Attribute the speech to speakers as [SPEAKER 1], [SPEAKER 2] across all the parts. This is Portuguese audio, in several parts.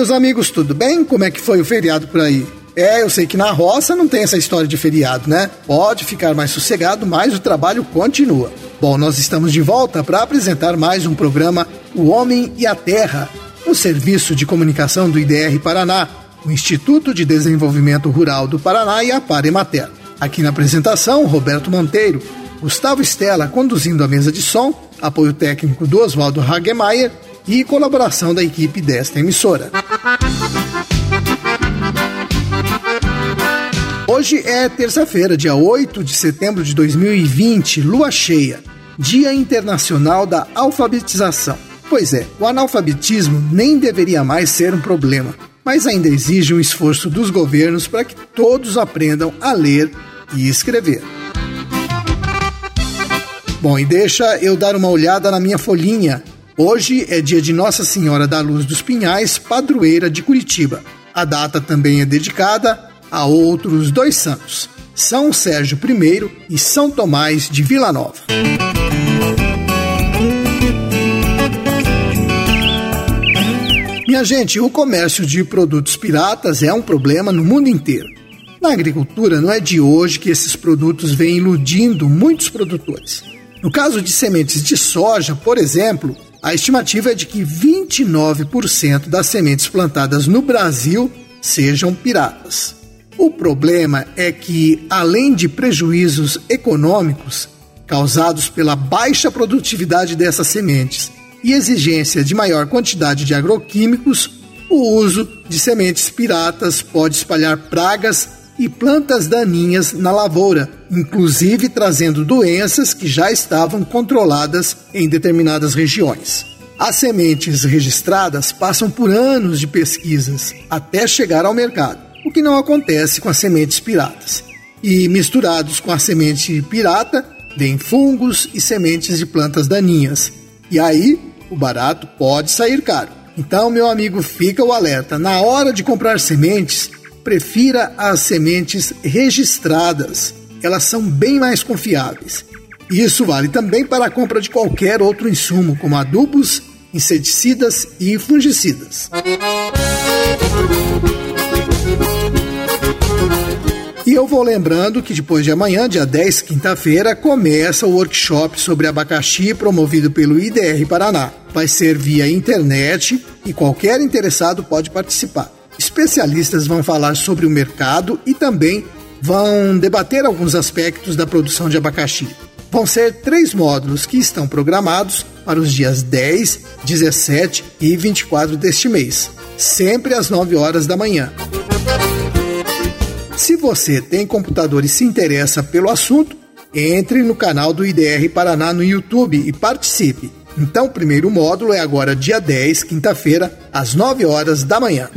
[SPEAKER 1] meus amigos, tudo bem? Como é que foi o feriado por aí? É, eu sei que na roça não tem essa história de feriado, né? Pode ficar mais sossegado, mas o trabalho continua. Bom, nós estamos de volta para apresentar mais um programa O Homem e a Terra, um serviço de comunicação do IDR Paraná, o Instituto de Desenvolvimento Rural do Paraná e a Paremater. Aqui na apresentação, Roberto Monteiro, Gustavo Stella conduzindo a mesa de som, apoio técnico do Oswaldo Hagemeyer e colaboração da equipe desta emissora. Hoje é terça-feira, dia 8 de setembro de 2020, lua cheia, Dia Internacional da Alfabetização. Pois é, o analfabetismo nem deveria mais ser um problema, mas ainda exige um esforço dos governos para que todos aprendam a ler e escrever. Bom, e deixa eu dar uma olhada na minha folhinha. Hoje é dia de Nossa Senhora da Luz dos Pinhais, padroeira de Curitiba. A data também é dedicada a outros dois santos, São Sérgio I e São Tomás de Vila Nova. Minha gente, o comércio de produtos piratas é um problema no mundo inteiro. Na agricultura, não é de hoje que esses produtos vêm iludindo muitos produtores. No caso de sementes de soja, por exemplo, a estimativa é de que 29% das sementes plantadas no Brasil sejam piratas. O problema é que, além de prejuízos econômicos causados pela baixa produtividade dessas sementes e exigência de maior quantidade de agroquímicos, o uso de sementes piratas pode espalhar pragas e plantas daninhas na lavoura, inclusive trazendo doenças que já estavam controladas em determinadas regiões. As sementes registradas passam por anos de pesquisas até chegar ao mercado o que não acontece com as sementes piratas. E misturados com a semente pirata, vem fungos e sementes de plantas daninhas. E aí, o barato pode sair caro. Então, meu amigo, fica o alerta: na hora de comprar sementes, prefira as sementes registradas. Elas são bem mais confiáveis. Isso vale também para a compra de qualquer outro insumo, como adubos, inseticidas e fungicidas. E eu vou lembrando que depois de amanhã, dia 10, quinta-feira, começa o workshop sobre abacaxi promovido pelo IDR Paraná. Vai ser via internet e qualquer interessado pode participar. Especialistas vão falar sobre o mercado e também vão debater alguns aspectos da produção de abacaxi. Vão ser três módulos que estão programados para os dias 10, 17 e 24 deste mês, sempre às 9 horas da manhã. Se você tem computador e se interessa pelo assunto, entre no canal do IDR Paraná no YouTube e participe. Então, o primeiro módulo é agora dia 10, quinta-feira, às 9 horas da manhã.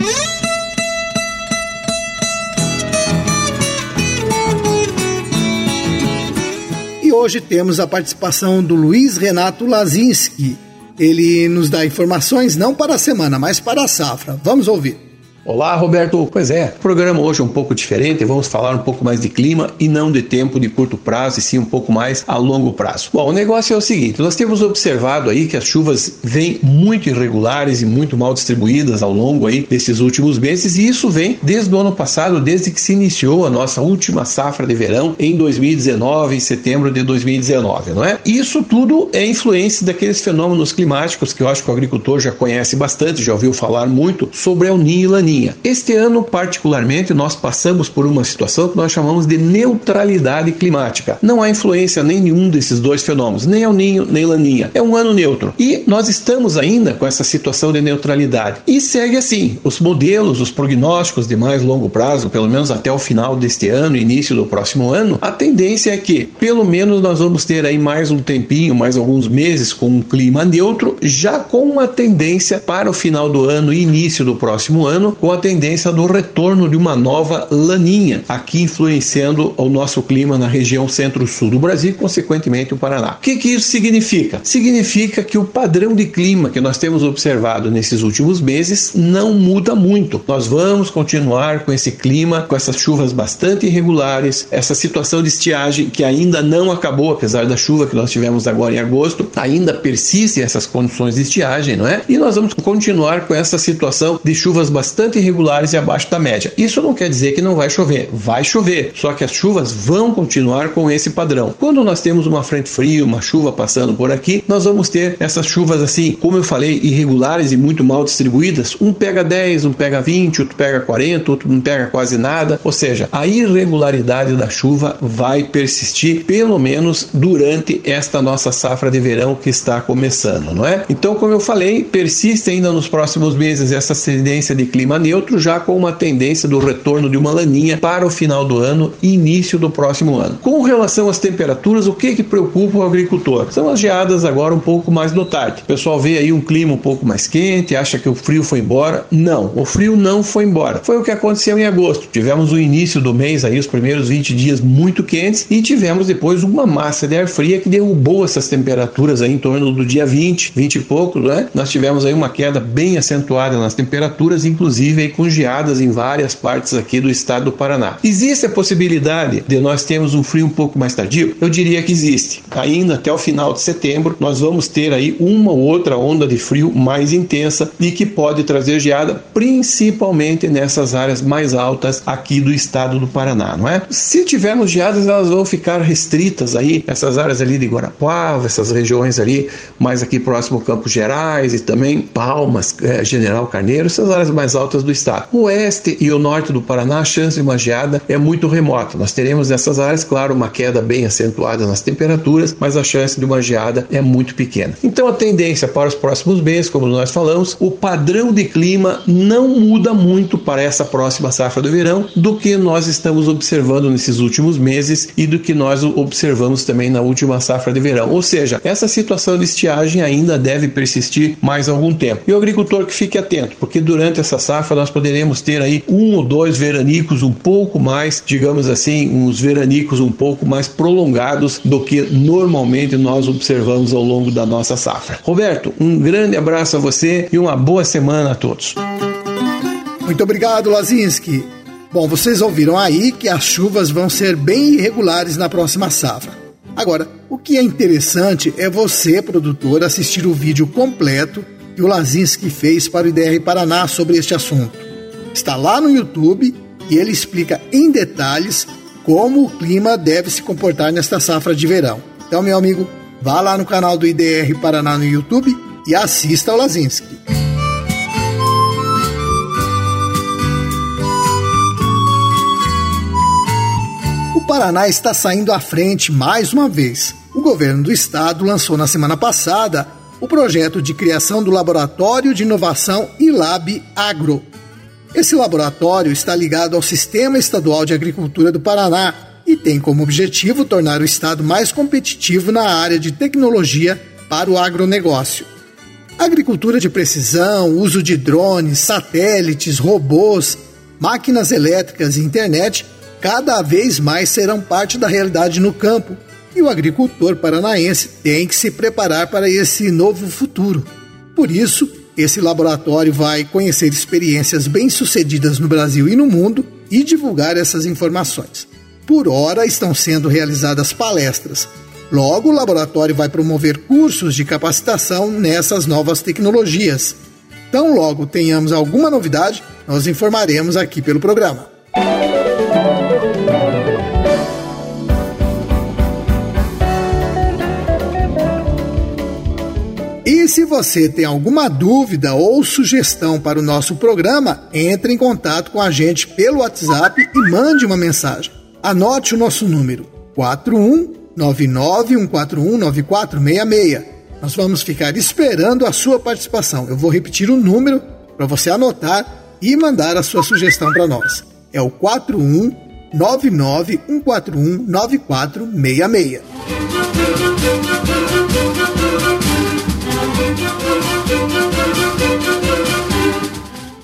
[SPEAKER 1] Hoje temos a participação do Luiz Renato Lazinski. Ele nos dá informações não para a semana, mas para a safra. Vamos ouvir.
[SPEAKER 2] Olá, Roberto. Pois é, o programa hoje é um pouco diferente. Vamos falar um pouco mais de clima e não de tempo de curto prazo, e sim um pouco mais a longo prazo. Bom, o negócio é o seguinte: nós temos observado aí que as chuvas vêm muito irregulares e muito mal distribuídas ao longo aí desses últimos meses, e isso vem desde o ano passado, desde que se iniciou a nossa última safra de verão em 2019, em setembro de 2019, não é? Isso tudo é influência daqueles fenômenos climáticos que eu acho que o agricultor já conhece bastante, já ouviu falar muito sobre El Niño linha. Este ano, particularmente, nós passamos por uma situação que nós chamamos de neutralidade climática. Não há influência nem nenhum desses dois fenômenos, nem El Ninho, nem Laninha. É um ano neutro. E nós estamos ainda com essa situação de neutralidade. E segue assim: os modelos, os prognósticos de mais longo prazo, pelo menos até o final deste ano, início do próximo ano, a tendência é que, pelo menos, nós vamos ter aí mais um tempinho, mais alguns meses com um clima neutro, já com uma tendência para o final do ano e início do próximo ano com a tendência do retorno de uma nova laninha, aqui influenciando o nosso clima na região centro-sul do Brasil e, consequentemente, o Paraná. O que, que isso significa? Significa que o padrão de clima que nós temos observado nesses últimos meses não muda muito. Nós vamos continuar com esse clima, com essas chuvas bastante irregulares, essa situação de estiagem que ainda não acabou, apesar da chuva que nós tivemos agora em agosto, ainda persistem essas condições de estiagem, não é? E nós vamos continuar com essa situação de chuvas bastante irregulares e abaixo da média. Isso não quer dizer que não vai chover, vai chover, só que as chuvas vão continuar com esse padrão. Quando nós temos uma frente fria, uma chuva passando por aqui, nós vamos ter essas chuvas assim, como eu falei, irregulares e muito mal distribuídas. Um pega 10, um pega 20, outro pega 40, outro não pega quase nada. Ou seja, a irregularidade da chuva vai persistir pelo menos durante esta nossa safra de verão que está começando, não é? Então, como eu falei, persiste ainda nos próximos meses essa tendência de clima neutro, já com uma tendência do retorno de uma laninha para o final do ano e início do próximo ano. Com relação às temperaturas, o que que preocupa o agricultor? São as geadas agora um pouco mais no tarde. O pessoal vê aí um clima um pouco mais quente, acha que o frio foi embora. Não, o frio não foi embora. Foi o que aconteceu em agosto. Tivemos o início do mês aí, os primeiros 20 dias muito quentes e tivemos depois uma massa de ar fria que derrubou essas temperaturas aí em torno do dia 20, 20 e pouco, né? Nós tivemos aí uma queda bem acentuada nas temperaturas, inclusive aí com geadas em várias partes aqui do estado do Paraná. Existe a possibilidade de nós termos um frio um pouco mais tardio? Eu diria que existe. Ainda até o final de setembro, nós vamos ter aí uma ou outra onda de frio mais intensa e que pode trazer geada, principalmente nessas áreas mais altas aqui do estado do Paraná, não é? Se tivermos geadas, elas vão ficar restritas aí, essas áreas ali de Guarapuava, essas regiões ali mais aqui próximo ao Campos Gerais e também Palmas, é, General Carneiro, essas áreas mais altas do estado. O oeste e o norte do Paraná, a chance de uma geada é muito remota. Nós teremos nessas áreas, claro, uma queda bem acentuada nas temperaturas, mas a chance de uma geada é muito pequena. Então a tendência para os próximos meses, como nós falamos, o padrão de clima não muda muito para essa próxima safra do verão do que nós estamos observando nesses últimos meses e do que nós observamos também na última safra de verão. Ou seja, essa situação de estiagem ainda deve persistir mais algum tempo. E o agricultor que fique atento, porque durante essa safra nós poderemos ter aí um ou dois veranicos um pouco mais, digamos assim, uns veranicos um pouco mais prolongados do que normalmente nós observamos ao longo da nossa safra. Roberto, um grande abraço a você e uma boa semana a todos.
[SPEAKER 1] Muito obrigado, Lazinski. Bom, vocês ouviram aí que as chuvas vão ser bem irregulares na próxima safra. Agora, o que é interessante é você, produtor, assistir o vídeo completo que o Lazinski fez para o IDR Paraná sobre este assunto. Está lá no YouTube e ele explica em detalhes como o clima deve se comportar nesta safra de verão. Então, meu amigo, vá lá no canal do IDR Paraná no YouTube e assista ao Lazinski. O Paraná está saindo à frente mais uma vez. O governo do estado lançou na semana passada o projeto de criação do Laboratório de Inovação ILAB Agro. Esse laboratório está ligado ao Sistema Estadual de Agricultura do Paraná e tem como objetivo tornar o estado mais competitivo na área de tecnologia para o agronegócio. Agricultura de precisão, uso de drones, satélites, robôs, máquinas elétricas e internet cada vez mais serão parte da realidade no campo e o agricultor paranaense tem que se preparar para esse novo futuro. Por isso, esse laboratório vai conhecer experiências bem-sucedidas no Brasil e no mundo e divulgar essas informações. Por hora estão sendo realizadas palestras. Logo, o laboratório vai promover cursos de capacitação nessas novas tecnologias. Tão logo tenhamos alguma novidade, nós informaremos aqui pelo programa. E se você tem alguma dúvida ou sugestão para o nosso programa, entre em contato com a gente pelo WhatsApp e mande uma mensagem. Anote o nosso número: 41991419466. Nós vamos ficar esperando a sua participação. Eu vou repetir o número para você anotar e mandar a sua sugestão para nós. É o 41991419466.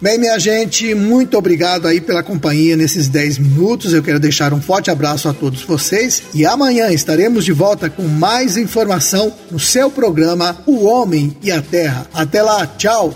[SPEAKER 1] Bem, minha gente, muito obrigado aí pela companhia nesses 10 minutos. Eu quero deixar um forte abraço a todos vocês e amanhã estaremos de volta com mais informação no seu programa O Homem e a Terra. Até lá, tchau!